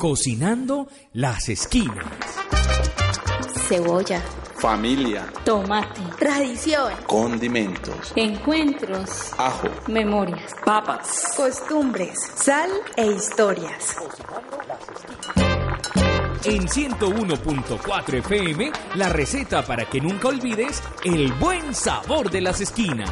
Cocinando las esquinas. Cebolla, familia, tomate, tradición, condimentos, encuentros, ajo, memorias, papas, costumbres, sal e historias. En 101.4 FM, la receta para que nunca olvides el buen sabor de las esquinas.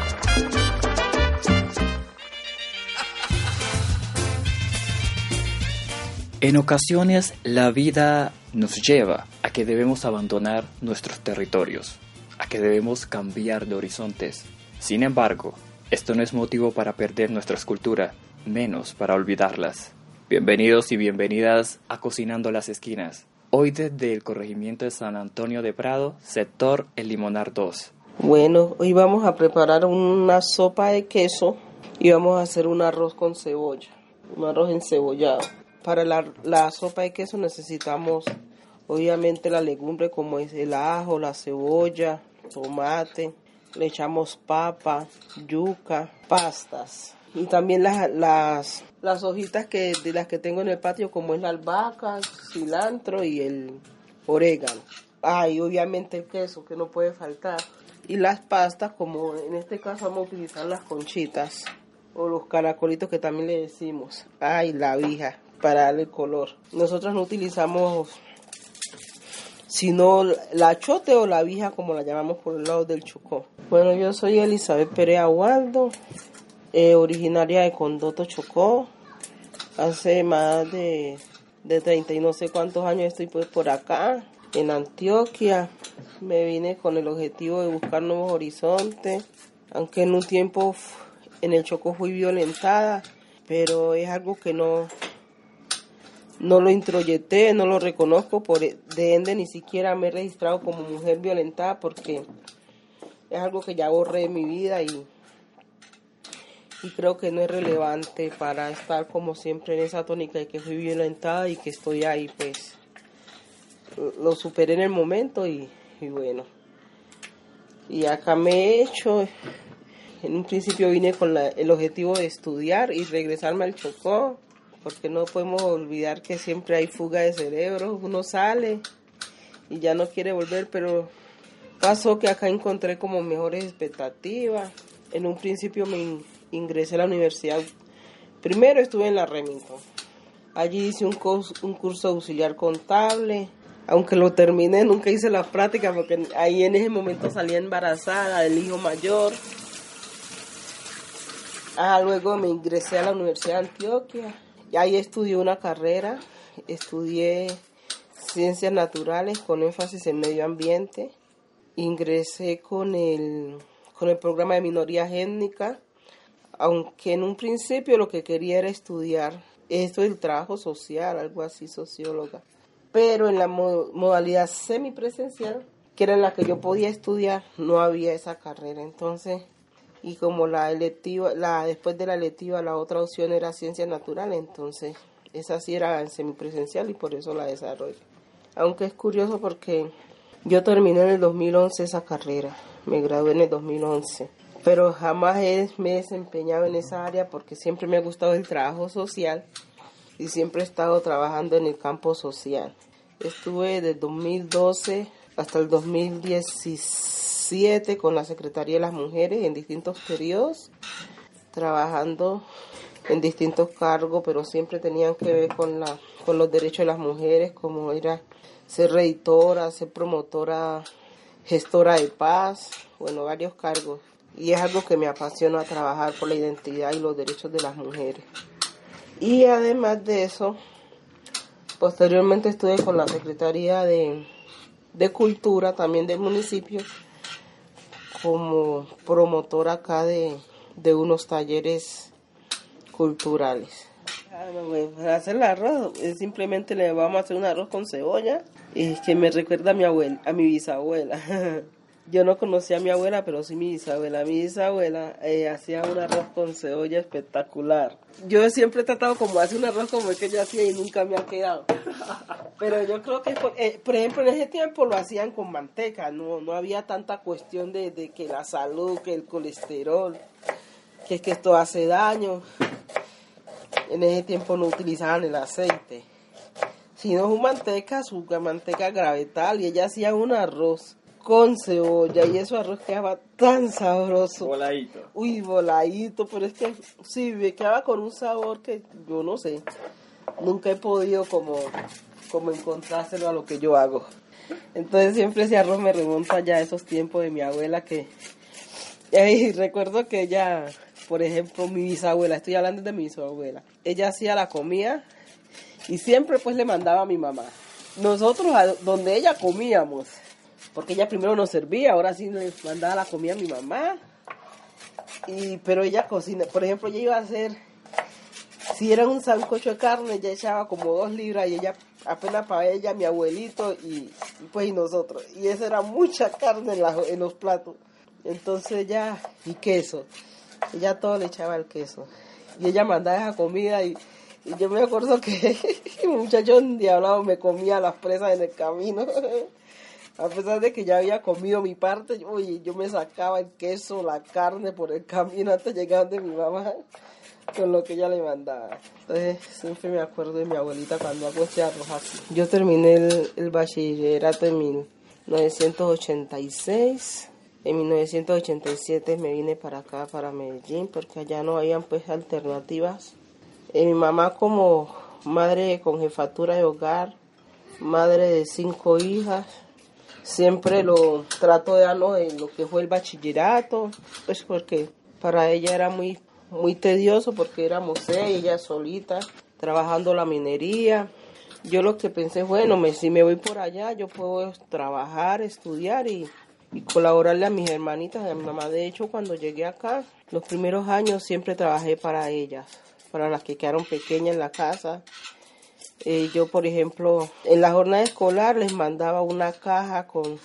En ocasiones la vida nos lleva a que debemos abandonar nuestros territorios, a que debemos cambiar de horizontes. Sin embargo, esto no es motivo para perder nuestra escultura, menos para olvidarlas. Bienvenidos y bienvenidas a Cocinando las Esquinas. Hoy desde el corregimiento de San Antonio de Prado, sector El Limonar 2. Bueno, hoy vamos a preparar una sopa de queso y vamos a hacer un arroz con cebolla, un arroz encebollado. Para la, sopa de queso necesitamos obviamente la legumbre como es el ajo, la cebolla, tomate, le echamos papa, yuca, pastas y también las, hojitas que, de las que tengo en el patio como es la albahaca, cilantro y el orégano. Ah, y obviamente el queso que no puede faltar. Y las pastas como en este caso vamos a utilizar las conchitas o los caracolitos que también le decimos. Ay, la vija para darle color. Nosotros no utilizamos sino la chote o la vija como la llamamos por el lado del Chocó. Bueno, yo soy Elizabeth Perea Waldo, eh, originaria de Condoto Chocó. Hace más de, de 30 y no sé cuántos años estoy pues por acá, en Antioquia. Me vine con el objetivo de buscar nuevos horizontes, aunque en un tiempo en el Chocó fui violentada, pero es algo que no, no lo introyecté, no lo reconozco, por e, de ende ni siquiera me he registrado como mujer violentada porque es algo que ya borré de mi vida y, y creo que no es relevante para estar como siempre en esa tónica de que fui violentada y que estoy ahí, pues lo superé en el momento y, y bueno. Y acá me he hecho, en un principio vine con la, el objetivo de estudiar y regresarme al Chocó porque no podemos olvidar que siempre hay fuga de cerebro, uno sale y ya no quiere volver, pero pasó que acá encontré como mejores expectativas. En un principio me ingresé a la universidad, primero estuve en la Remington, allí hice un un curso auxiliar contable, aunque lo terminé, nunca hice la práctica porque ahí en ese momento salía embarazada del hijo mayor. Ah, luego me ingresé a la Universidad de Antioquia ahí estudié una carrera, estudié ciencias naturales con énfasis en medio ambiente. Ingresé con el, con el programa de minorías étnicas, aunque en un principio lo que quería era estudiar esto del trabajo social, algo así, socióloga. Pero en la modalidad semipresencial, que era en la que yo podía estudiar, no había esa carrera. Entonces y como la electiva, la, después de la electiva la otra opción era ciencias naturales, entonces esa sí era en semipresencial y por eso la desarrollé. Aunque es curioso porque yo terminé en el 2011 esa carrera, me gradué en el 2011, pero jamás me he desempeñado en esa área porque siempre me ha gustado el trabajo social y siempre he estado trabajando en el campo social. Estuve desde 2012 hasta el 2016 con la Secretaría de las Mujeres en distintos periodos, trabajando en distintos cargos, pero siempre tenían que ver con, la, con los derechos de las mujeres, como era ser editora, ser promotora, gestora de paz, bueno, varios cargos. Y es algo que me apasiona trabajar por la identidad y los derechos de las mujeres. Y además de eso, posteriormente estuve con la Secretaría de, de Cultura también del municipio como promotora acá de, de unos talleres culturales. Ah, para hacer el arroz, simplemente le vamos a hacer un arroz con cebolla y que me recuerda a mi abuela, a mi bisabuela. Yo no conocía a mi abuela, pero sí mi bisabuela. Mi bisabuela eh, hacía un arroz con cebolla espectacular. Yo siempre he tratado como hacer un arroz como el que ella hacía y nunca me ha quedado. Pero yo creo que, por, eh, por ejemplo, en ese tiempo lo hacían con manteca. No, no había tanta cuestión de, de que la salud, que el colesterol, que es que esto hace daño. En ese tiempo no utilizaban el aceite. Sino su manteca, su manteca gravetal. Y ella hacía un arroz con cebolla y eso arroz quedaba tan sabroso. Voladito. Uy, voladito, pero es que sí, me quedaba con un sabor que yo no sé. Nunca he podido como, como encontrárselo a lo que yo hago. Entonces siempre ese arroz me remonta ya a esos tiempos de mi abuela que... Y recuerdo que ella, por ejemplo, mi bisabuela, estoy hablando de mi bisabuela, ella hacía la comida y siempre pues le mandaba a mi mamá. Nosotros, a donde ella comíamos, porque ella primero nos servía, ahora sí le mandaba la comida a mi mamá. Y, pero ella cocina, por ejemplo, ella iba a hacer, si era un sancocho de carne, ella echaba como dos libras y ella apenas para ella, mi abuelito y, pues y nosotros. Y eso era mucha carne en, en los platos. Entonces ya, y queso. Ella todo le echaba el queso. Y ella mandaba esa comida y, y yo me acuerdo que un muchacho endiablado me comía las presas en el camino. A pesar de que ya había comido mi parte, yo, yo me sacaba el queso, la carne por el camino de llegar de mi mamá con lo que ella le mandaba. Entonces siempre me acuerdo de mi abuelita cuando hago este arroz. Yo terminé el, el bachillerato en 1986. En 1987 me vine para acá, para Medellín, porque allá no habían pues alternativas. Eh, mi mamá como madre con jefatura de hogar, madre de cinco hijas, siempre lo trato de darlo en lo que fue el bachillerato, pues porque para ella era muy, muy tedioso porque éramos seis, ella solita, trabajando la minería. Yo lo que pensé, bueno, me, si me voy por allá, yo puedo trabajar, estudiar y, y colaborarle a mis hermanitas, a mi mamá. De hecho, cuando llegué acá, los primeros años siempre trabajé para ellas, para las que quedaron pequeñas en la casa. Eh, yo, por ejemplo, en la jornada escolar les mandaba una caja con,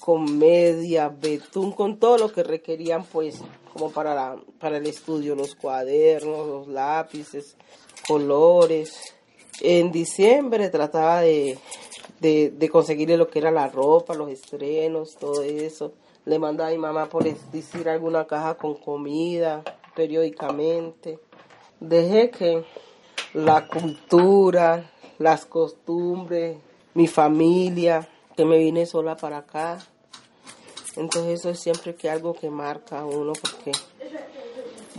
con media, betún, con todo lo que requerían, pues, como para, la, para el estudio, los cuadernos, los lápices, colores. En diciembre trataba de, de, de conseguirle lo que era la ropa, los estrenos, todo eso. Le mandaba a mi mamá por decir alguna caja con comida periódicamente. Dejé que la cultura, las costumbres, mi familia, que me vine sola para acá. Entonces eso es siempre que algo que marca a uno porque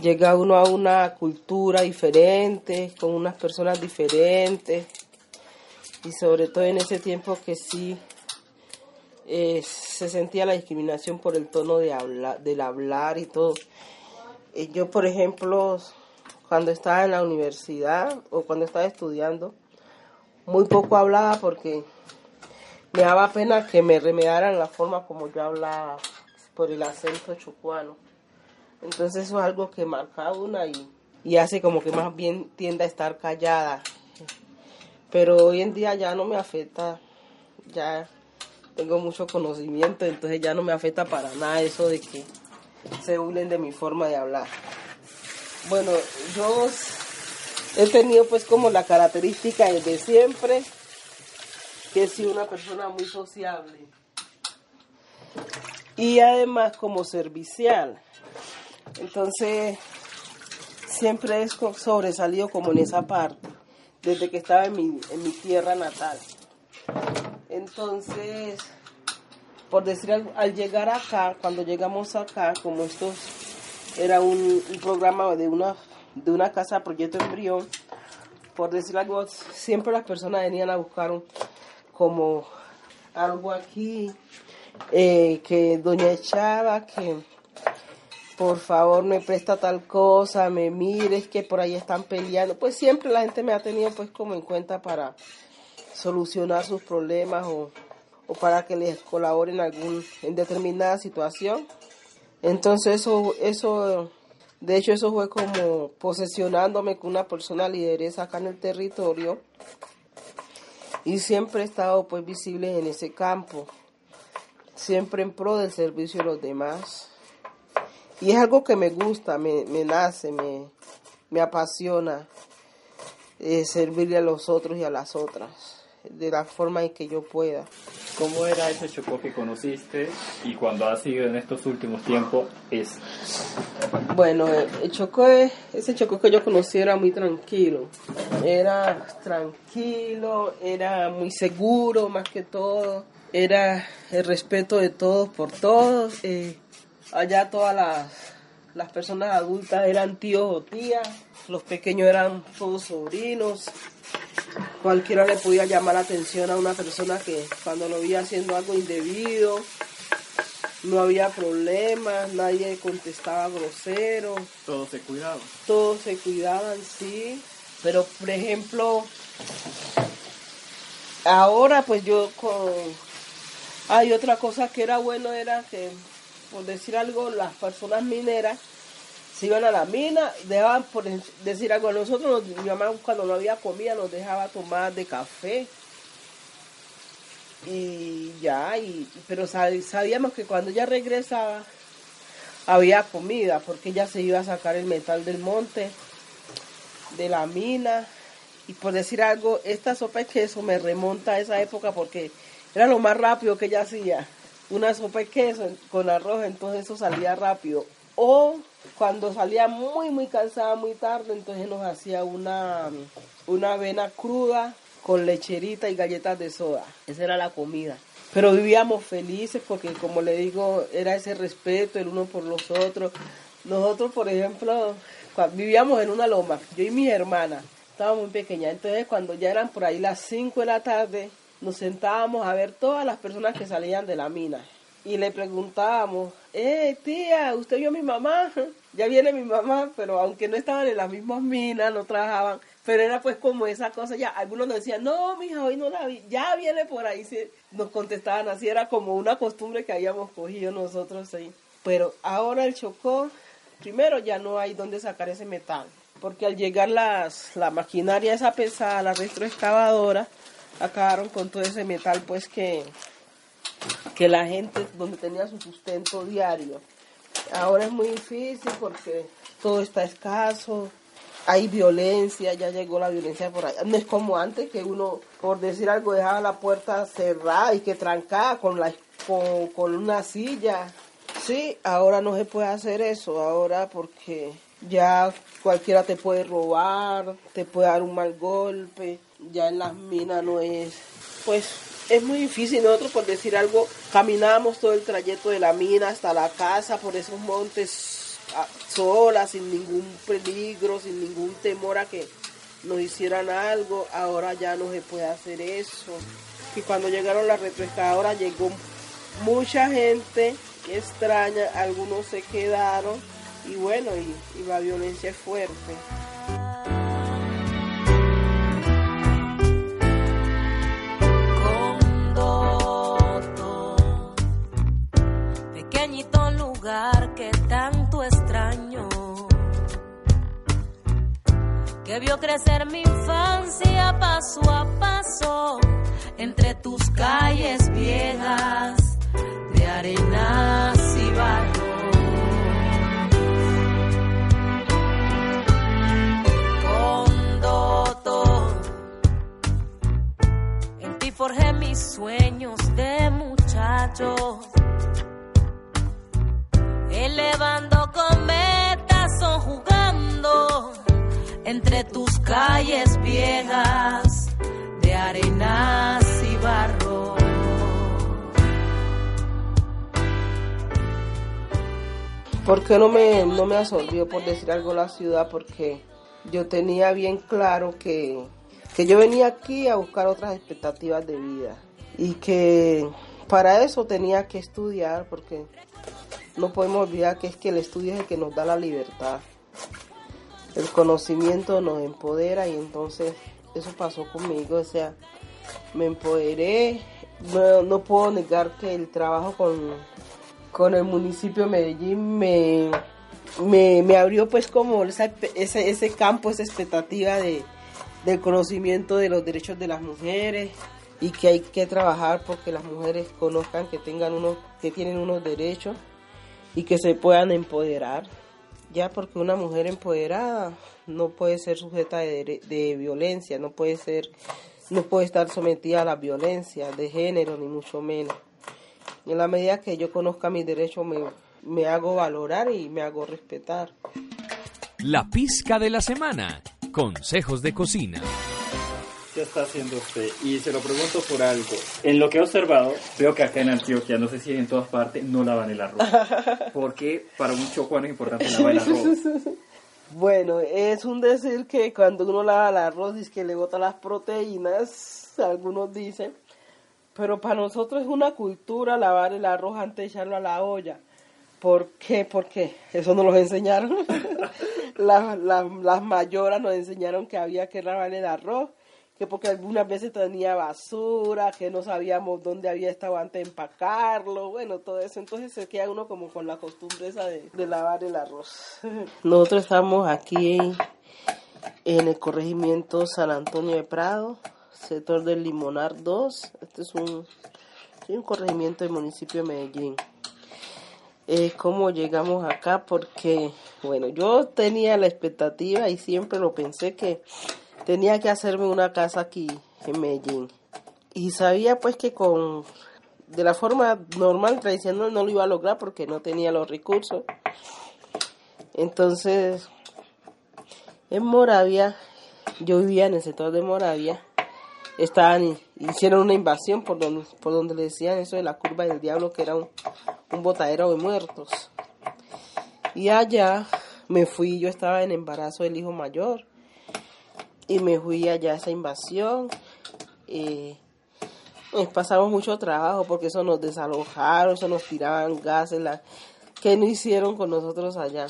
llega uno a una cultura diferente, con unas personas diferentes y sobre todo en ese tiempo que sí eh, se sentía la discriminación por el tono de hablar, del hablar y todo. Eh, yo, por ejemplo, cuando estaba en la universidad o cuando estaba estudiando, muy poco hablaba porque me daba pena que me remedaran la forma como yo hablaba por el acento chucuano. Entonces eso es algo que marca una y, hace como que más bien tienda a estar callada. Pero hoy en día ya no me afecta, ya tengo mucho conocimiento, entonces ya no me afecta para nada eso de que se burlen de mi forma de hablar. Bueno, yo he tenido pues como la característica de siempre que he sido una persona muy sociable y además como servicial. Entonces siempre he sobresalido como en esa parte desde que estaba en mi, en mi tierra natal. Entonces, por decir al llegar acá, cuando llegamos acá, como estos era un, programa de una, de una casa proyecto embrión. Por decir algo, siempre las personas venían a buscar como algo aquí, eh, que doña Chava, que por favor me presta tal cosa, me mires que por ahí están peleando. Pues siempre la gente me ha tenido pues como en cuenta para solucionar sus problemas o, o para que les colaboren algún, en determinada situación. Entonces eso, eso De hecho, eso fue como posesionándome con una persona lideresa acá en el territorio. Y siempre he estado pues visible en ese campo, siempre en pro del servicio de los demás. Y es algo que me gusta, me, me nace, me, me apasiona eh, servirle a los otros y a las otras de la forma en que yo pueda. ¿Cómo era ese Chocó que conociste y cuando ha sido en estos últimos tiempos es? Bueno, el Chocó, ese Chocó que yo conocí era muy tranquilo. Era tranquilo, era muy seguro más que todo. Era el respeto de todos por todos. Eh, allá todas las, las personas adultas eran tíos o tías. Los pequeños eran todos sobrinos cualquiera le podía llamar la atención a una persona que cuando lo veía haciendo algo indebido, no había problemas, nadie contestaba grosero. Todos se cuidaban. Todos se cuidaban, sí. Pero, por ejemplo, ahora pues yo con... Hay otra cosa que era bueno, era que, por decir algo, las personas mineras se iban a la mina, dejaban, por decir algo, nosotros, mi mamá cuando no había comida nos dejaba tomar de café. Y ya, y, pero sabíamos que cuando ella regresaba había comida, porque ella se iba a sacar el metal del monte, de la mina. Y por decir algo, esta sopa de queso me remonta a esa época porque era lo más rápido que ella hacía. Una sopa de queso con arroz, entonces eso salía rápido. O cuando salía muy, muy cansada, muy tarde, entonces nos hacía una, una avena cruda con lecherita y galletas de soda. Esa era la comida. Pero vivíamos felices porque, como le digo, era ese respeto el uno por los otros. Nosotros, por ejemplo, vivíamos en una loma, yo y mi hermana, estábamos muy pequeñas. Entonces, cuando ya eran por ahí las 5 de la tarde, nos sentábamos a ver todas las personas que salían de la mina y le preguntábamos, eh, tía, ¿usted vio a mi mamá? Ya viene mi mamá, pero aunque no estaban en las mismas minas, no trabajaban, pero era pues como esa cosa, ya algunos nos decían, no, mija, hoy no la vi, ya viene por ahí, nos contestaban así, era como una costumbre que habíamos cogido nosotros ahí. Pero ahora el Chocó, primero ya no hay dónde sacar ese metal, porque al llegar las, la maquinaria esa pesada, la retroexcavadora, acabaron con todo ese metal pues que que la gente donde tenía su sustento diario. Ahora es muy difícil porque todo está escaso, hay violencia, ya llegó la violencia por allá. No es como antes que uno, por decir algo, dejaba la puerta cerrada y que trancaba con, la, con, con una silla. Sí, ahora no se puede hacer eso, ahora porque ya cualquiera te puede robar, te puede dar un mal golpe, ya en las minas no es, pues es muy difícil. Nosotros, por decir algo, caminamos todo el trayecto de la mina hasta la casa por esos montes ah, solas, sin ningún peligro, sin ningún temor a que nos hicieran algo. Ahora ya no se puede hacer eso. Y cuando llegaron las retroexcavadoras llegó mucha gente extraña, algunos se quedaron y bueno, y la violencia es fuerte. Que tanto extraño, que vio crecer mi infancia paso a paso entre tus calles viejas de arenas y barro. Forjé mis sueños de muchacho elevando cometas o jugando entre tus calles viejas de arenas y barro. ¿Por qué no me, no me absorbió por decir algo la ciudad? Porque yo tenía bien claro que, que yo venía aquí a buscar otras expectativas de vida y que para eso tenía que estudiar porque no podemos olvidar que es que el estudio es el que nos da la libertad. El conocimiento nos empodera y entonces eso pasó conmigo, o sea, me empoderé. No, puedo negar que el trabajo con, con el municipio de Medellín me, me, me abrió pues como esa- ese, ese campo, esa expectativa de, del conocimiento de los derechos de las mujeres y que hay que trabajar porque las mujeres conozcan que tengan unos, que tienen unos derechos y que se puedan empoderar. Ya porque una mujer empoderada no puede ser sujeta de, violencia, no puede ser, no puede estar sometida a la violencia de género ni mucho menos. En la medida que yo conozca mis derechos me, me hago valorar y me hago respetar. La pizca de la semana. Consejos de cocina. ¿Qué está haciendo usted? Y se lo pregunto por algo. En lo que he observado, veo que acá en Antioquia, no sé si en todas partes, no lavan el arroz. Porque para un chocuano es importante lavar el arroz. Bueno, es un decir que cuando uno lava el arroz es que le bota las proteínas, algunos dicen, pero para nosotros es una cultura lavar el arroz antes de echarlo a la olla. ¿Por qué? Porque eso nos lo enseñaron. las, las, las mayoras nos enseñaron que había que lavar el arroz, que porque algunas veces tenía basura, que no sabíamos dónde había estado antes de empacarlo, bueno, todo eso. Entonces se queda uno como con la costumbre esa de, lavar el arroz. Nosotros estamos aquí en, el corregimiento San Antonio de Prado, sector del Limonar 2. Este es un, un corregimiento del municipio de Medellín. Eh, ¿Cómo llegamos acá? Porque, bueno, yo tenía la expectativa y siempre lo pensé que tenía que hacerme una casa aquí en Medellín. Y sabía pues que con de la forma normal, tradicional, no lo iba a lograr porque no tenía los recursos. Entonces, en Moravia, yo vivía en el sector de Moravia, estaban, hicieron una invasión por donde, por donde le decían eso de la curva del diablo, que era un, un botadero de muertos. Y allá me fui, yo estaba en embarazo del hijo mayor, y me fui allá a esa invasión. eh, pasamos mucho trabajo porque eso nos desalojaron, eso nos tiraban gases, la, que no hicieron con nosotros allá.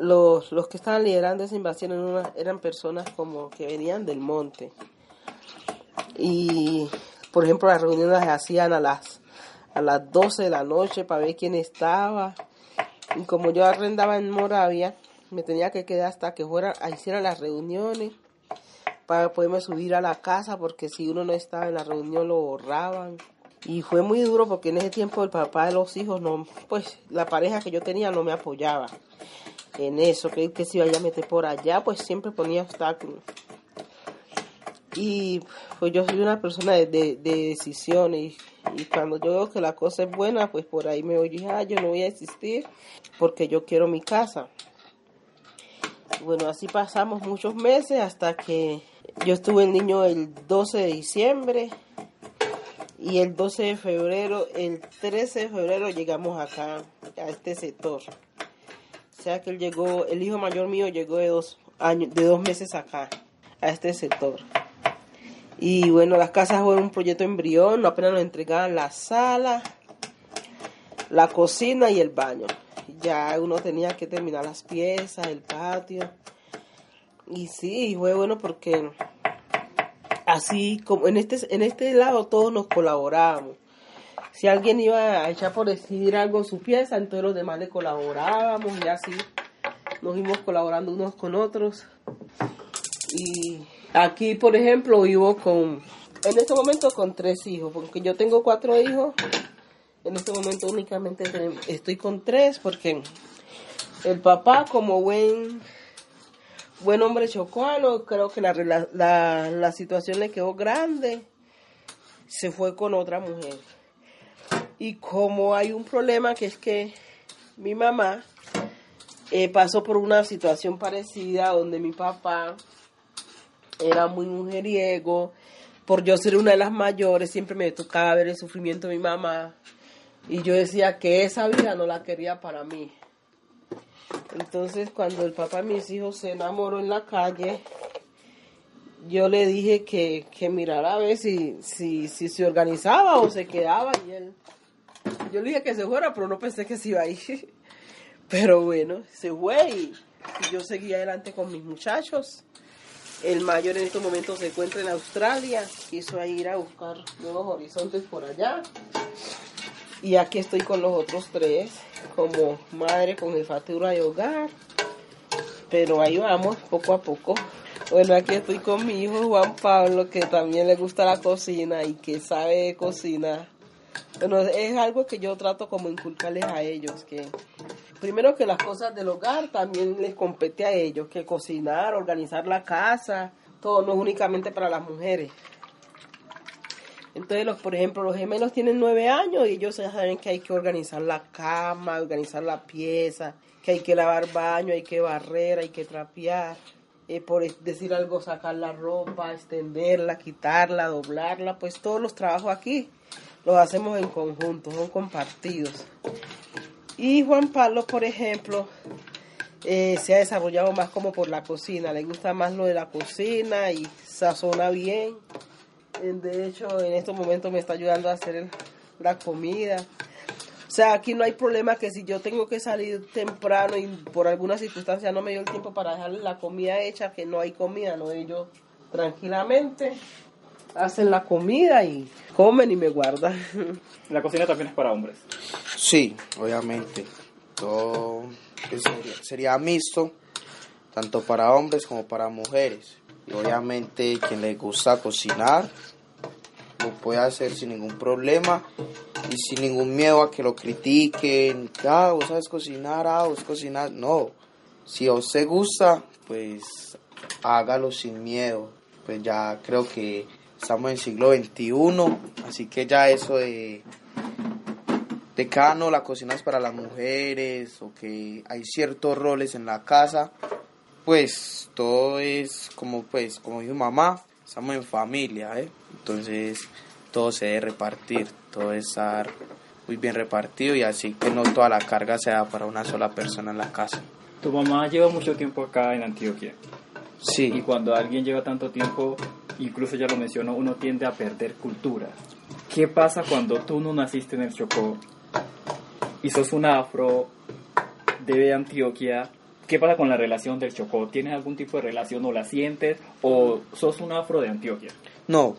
Los, los que estaban liderando esa invasión eran personas como que venían del monte. Y, por ejemplo, las reuniones las hacían a las, a las 12 de la noche para ver quién estaba. Y como yo arrendaba en Moravia, me tenía que quedar hasta que fuera, hicieran las reuniones para poderme subir a la casa porque si uno no estaba en la reunión lo borraban. Y fue muy duro porque en ese tiempo el papá de los hijos, no, pues la pareja que yo tenía no me apoyaba en eso, que, que si vaya a meter por allá, pues siempre ponía obstáculos. Y pues yo soy una persona de, de, de decisiones y, y cuando yo veo que la cosa es buena, pues por ahí me dije, ah, yo no voy a existir porque yo quiero mi casa. Bueno, así pasamos muchos meses hasta que yo estuve el niño el 12 de diciembre y el 12 de febrero, el 13 de febrero llegamos acá, a este sector. O sea que él llegó, el hijo mayor mío llegó de dos años, de dos meses acá, a este sector. Y bueno, las casas fueron un proyecto embrión, apenas nos entregaban la sala, la cocina y el baño. Ya uno tenía que terminar las piezas, el patio. Y sí, fue bueno porque así como en este, en este lado todos nos colaborábamos. Si alguien iba a echar por decir algo su pieza, entonces los demás le colaborábamos y así nos fuimos colaborando unos con otros. Y aquí, por ejemplo, vivo con, en este momento con tres hijos, porque yo tengo cuatro hijos. En este momento únicamente estoy con tres porque el papá, como buen buen hombre chocuano, creo que la, la, la situación le quedó grande, se fue con otra mujer. Y como hay un problema que es que mi mamá eh, pasó por una situación parecida donde mi papá era muy mujeriego, por yo ser una de las mayores, siempre me tocaba ver el sufrimiento de mi mamá. Y yo decía que esa vida no la quería para mí. Entonces, cuando el papá de mis hijos se enamoró en la calle, yo le dije que, que mirara a ver si, si, si se organizaba o se quedaba. Y él, yo le dije que se fuera, pero no pensé que se iba a ir. Pero bueno, se fue y, yo seguí adelante con mis muchachos. El mayor en estos momentos se encuentra en Australia, quiso ir a buscar nuevos horizontes por allá. Y aquí estoy con los otros tres, como madre con jefatura de hogar. pero ahí vamos, poco a poco. Bueno, aquí estoy con mi hijo Juan Pablo, que también le gusta la cocina y que sabe cocinar. Bueno, es algo que yo trato como inculcarles a ellos, que primero que las cosas del hogar también les compete a ellos, que cocinar, organizar la casa, todo no es únicamente para las mujeres. Entonces, los, por ejemplo, los gemelos tienen nueve años y ellos ya saben que hay que organizar la cama, organizar la pieza, que hay que lavar baño, hay que barrer, hay que trapear. Eh, por decir algo, sacar la ropa, extenderla, quitarla, doblarla, pues todos los trabajos aquí los hacemos en conjunto, son compartidos. Y Juan Pablo, por ejemplo, eh, se ha desarrollado más como por la cocina, le gusta más lo de la cocina y sazona bien. De hecho, en estos momentos me está ayudando a hacer la comida. O sea, aquí no hay problema que si yo tengo que salir temprano y por alguna circunstancia no me dio el tiempo para dejarle la comida hecha, que no hay comida, no ellos tranquilamente hacen la comida y comen y me guardan. ¿La cocina también es para hombres? Sí, obviamente. Todo sería, sería mixto, tanto para hombres como para mujeres. Y obviamente quien le gusta cocinar lo puede hacer sin ningún problema y sin ningún miedo a que lo critiquen. Ah, vos sabes cocinar, ah, vos cocinar. No, si a usted gusta, pues hágalo sin miedo. Pues ya creo que estamos en el siglo XXI, así que ya eso de, de cada no la cocina es para las mujeres o que hay ciertos roles en la casa, pues todo es como pues como dijo mamá, estamos en familia, ¿eh? Entonces todo se debe repartir, todo debe estar muy bien repartido y así que no toda la carga sea para una sola persona en la casa. Tu mamá lleva mucho tiempo acá en Antioquia. Sí. Y cuando alguien lleva tanto tiempo, incluso ya lo mencionó, uno tiende a perder cultura. ¿Qué pasa cuando tú no naciste en el Chocó y sos un afro de Antioquia? ¿Qué pasa con la relación del Chocó? ¿Tienes algún tipo de relación o la sientes o sos un afro de Antioquia? No,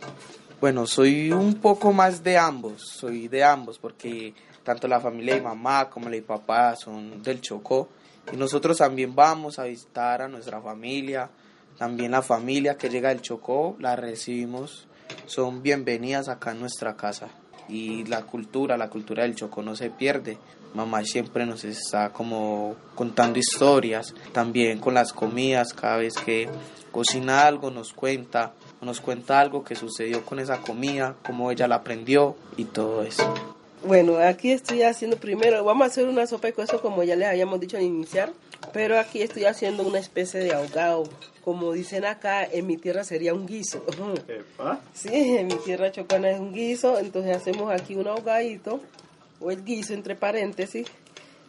bueno, soy un poco más de ambos, soy de ambos porque tanto la familia de mamá como la de papá son del Chocó y nosotros también vamos a visitar a nuestra familia, también la familia que llega del Chocó la recibimos, son bienvenidas acá en nuestra casa. Y la cultura, la cultura del Chocó no se pierde. Mamá siempre nos está como contando historias, también con las comidas, cada vez que cocina algo nos cuenta, nos cuenta algo que sucedió con esa comida, cómo ella la aprendió y todo eso. Bueno, aquí estoy haciendo primero, vamos a hacer una sopa de queso como ya les habíamos dicho al iniciar, pero aquí estoy haciendo una especie de ahogado. Como dicen acá, en mi tierra sería un guiso. Sí, en mi tierra chocana es un guiso, entonces hacemos aquí un ahogadito, o el guiso entre paréntesis.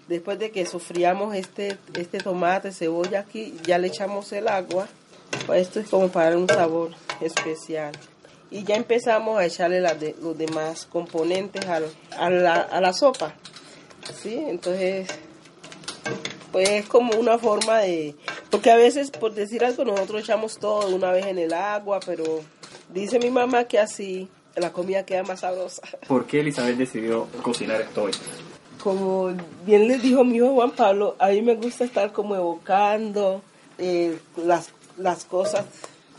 Después de que sofriamos este, este tomate, cebolla aquí, ya le echamos el agua. Esto es como para un sabor especial y ya empezamos a echarle los demás componentes a, la, a la sopa. ¿sí? Entonces, pues es como una forma de... Porque a veces, por decir algo, nosotros echamos todo una vez en el agua, pero dice mi mamá que así la comida queda más sabrosa. ¿Por qué Elizabeth decidió cocinar esto hoy? Como bien les dijo mi hijo Juan Pablo, a mí me gusta estar como evocando eh, las, las cosas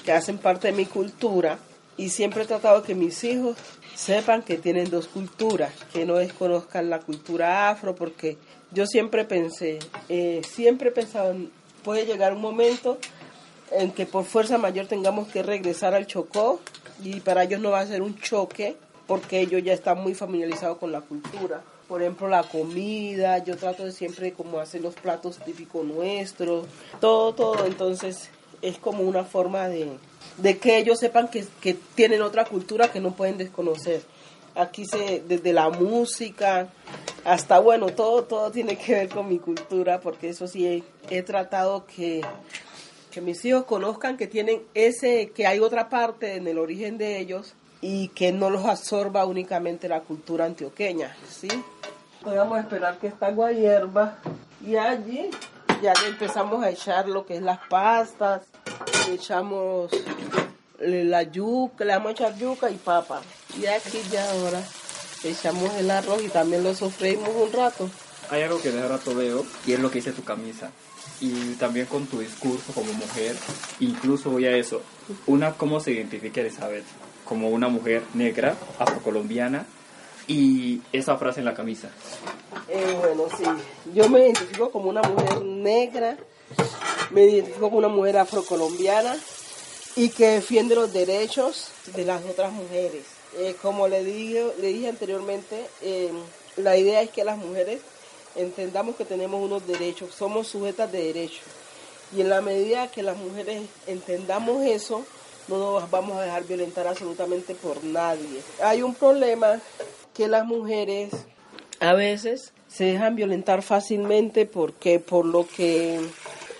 que hacen parte de mi cultura y siempre he tratado que mis hijos sepan que tienen dos culturas, que no desconozcan la cultura afro, porque yo siempre pensé, eh, siempre he pensado, puede llegar un momento en que por fuerza mayor tengamos que regresar al Chocó y para ellos no va a ser un choque porque ellos ya están muy familiarizados con la cultura. Por ejemplo, la comida, yo trato de siempre como hacer los platos típicos nuestros, todo, todo, entonces es como una forma de, de que ellos sepan que, que, tienen otra cultura que no pueden desconocer. Aquí se, desde la música hasta, bueno, todo, todo tiene que ver con mi cultura, porque eso sí he, tratado que, que mis hijos conozcan que tienen ese, que hay otra parte en el origen de ellos y que no los absorba únicamente la cultura antioqueña, ¿sí? A esperar que esta agua hierva y allí ya empezamos a echar lo que es las pastas, le echamos la yuca, le vamos a echar yuca y papa. Y aquí ya ahora echamos el arroz y también lo sofreímos un rato. Hay algo que de rato veo y es lo que dice tu camisa. y también con tu discurso como mujer, incluso voy a eso. Una, ¿cómo se identifica Elizabeth? Como una mujer negra, afrocolombiana, y esa frase en la camisa. Eh, bueno, sí, yo me identifico como una mujer negra, me identifico como una mujer afrocolombiana y que defiende los derechos de las otras mujeres. Eh, como le dije, le dije anteriormente, eh, la idea es que las mujeres entendamos que tenemos unos derechos, somos sujetas de derechos. Y en la medida que las mujeres entendamos eso, no nos vamos a dejar violentar absolutamente por nadie. Hay un problema que las mujeres a veces se dejan violentar fácilmente porque por lo que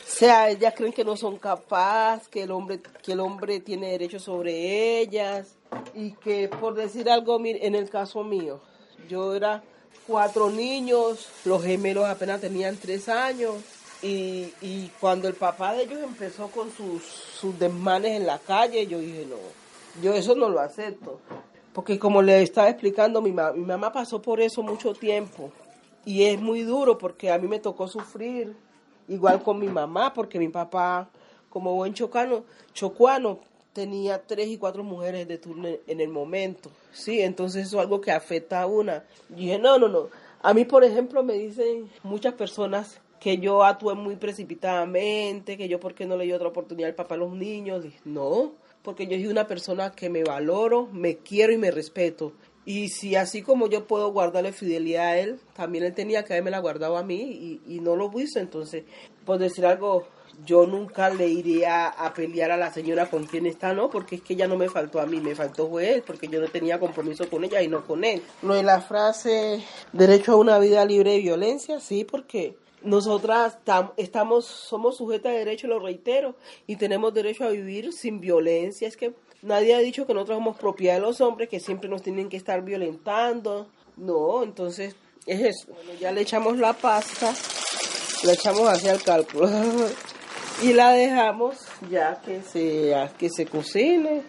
sea ellas creen que no son capaces, que el hombre que el hombre tiene derecho sobre ellas y que por decir algo en el caso mío, yo era cuatro niños, los gemelos apenas tenían tres años. Y, y cuando el papá de ellos empezó con sus, sus desmanes en la calle, yo dije, no, yo eso no lo acepto. Porque como le estaba explicando, mi, mi mamá pasó por eso mucho tiempo. Y es muy duro porque a mí me tocó sufrir, igual con mi mamá, porque mi papá, como buen chocano, chocuano, tenía tres y cuatro mujeres de turno en el momento, ¿sí? Entonces eso es algo que afecta a una. Y dije, no, no, no. A mí, por ejemplo, me dicen muchas personas que yo actué muy precipitadamente, que yo por qué no le di otra oportunidad al papá a los niños. Dije, no, porque yo soy una persona que me valoro, me quiero y me respeto. Y si así como yo puedo guardarle fidelidad a él, también él tenía que haberme la guardado a mí y, y no lo hizo. Entonces, por decir algo, yo nunca le iría a pelear a la señora con quien está, ¿no? Porque es que ella no me faltó a mí, me faltó fue él, porque yo no tenía compromiso con ella y no con él. Lo de la frase derecho a una vida libre de violencia, sí, porque nosotras estamos, somos sujetas de derecho, lo reitero, y tenemos derecho a vivir sin violencia. Es que nadie ha dicho que nosotros somos propiedad de los hombres, que siempre nos tienen que estar violentando. No, entonces es eso. Bueno, ya le echamos la pasta, le echamos hacia el cálculo. y la dejamos ya que se, que se cocine.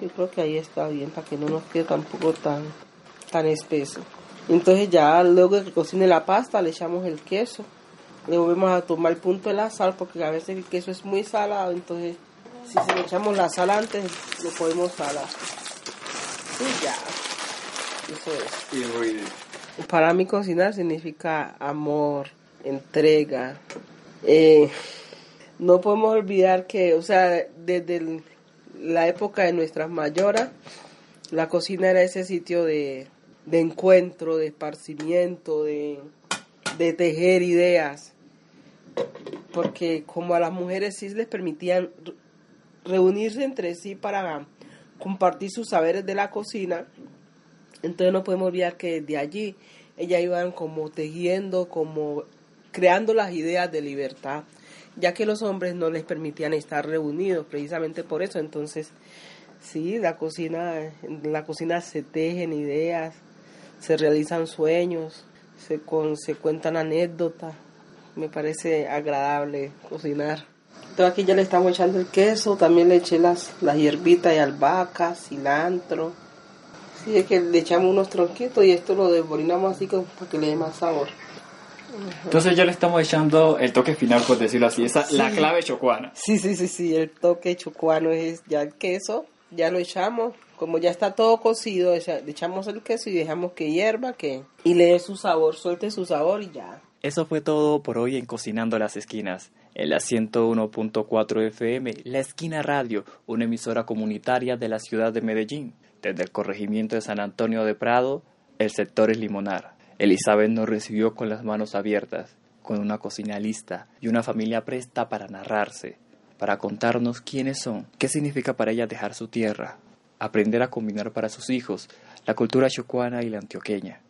Yo creo que ahí está bien para que no nos quede tampoco tan, tan espeso. Entonces ya luego de que cocine la pasta le echamos el queso. Le volvemos a tomar el punto de la sal porque a veces el queso es muy salado. Entonces si se le echamos la sal antes lo podemos salar. Y ya. Eso es. Para mí cocinar significa amor, entrega. Eh, no podemos olvidar que, o sea, desde la época de nuestras mayoras, la cocina era ese sitio de, encuentro, de esparcimiento, de, de tejer ideas, porque como a las mujeres sí les permitían reunirse entre sí para compartir sus saberes de la cocina, entonces no podemos olvidar que de allí ellas iban como tejiendo, como creando las ideas de libertad ya que los hombres no les permitían estar reunidos, precisamente por eso. Entonces, sí, la cocina, en la cocina se tejen ideas, se realizan sueños, se, con, se cuentan anécdotas. Me parece agradable cocinar. Entonces aquí ya le estamos echando el queso, también le eché las, las hierbitas y albahaca, cilantro. Sí, es que le echamos unos tronquitos y esto lo desborinamos así para que le dé más sabor. Entonces ya le estamos echando el toque final, por decirlo así, esa la clave chocuana. Sí, sí, sí, sí, el toque chocuano es ya el queso, ya lo echamos, como ya está todo cocido, le echamos el queso y dejamos que hierva, que y le dé su sabor, suelte su sabor y ya. Eso fue todo por hoy en Cocinando las Esquinas. En la 101.4 FM, La Esquina Radio, una emisora comunitaria de la ciudad de Medellín, desde el corregimiento de San Antonio de Prado, el sector es Limonar. Elizabeth nos recibió con las manos abiertas, con una cocina lista y una familia presta para narrarse, para contarnos quiénes son, qué significa para ella dejar su tierra, aprender a combinar para sus hijos la cultura chocuana y la antioqueña,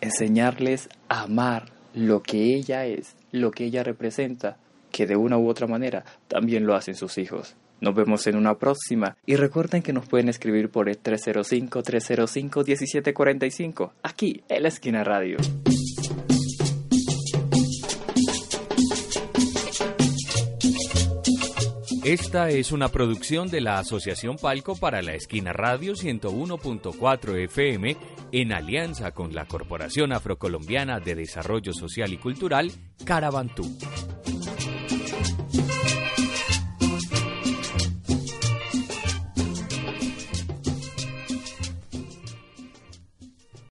enseñarles a amar lo que ella es, lo que ella representa, que de una u otra manera también lo hacen sus hijos. Nos vemos en una próxima y recuerden que nos pueden escribir por el 305-305-1745 aquí en la esquina radio. Esta es una producción de la Asociación Palco para la Esquina Radio 101.4 FM en alianza con la Corporación Afrocolombiana de Desarrollo Social y Cultural, Carabantú.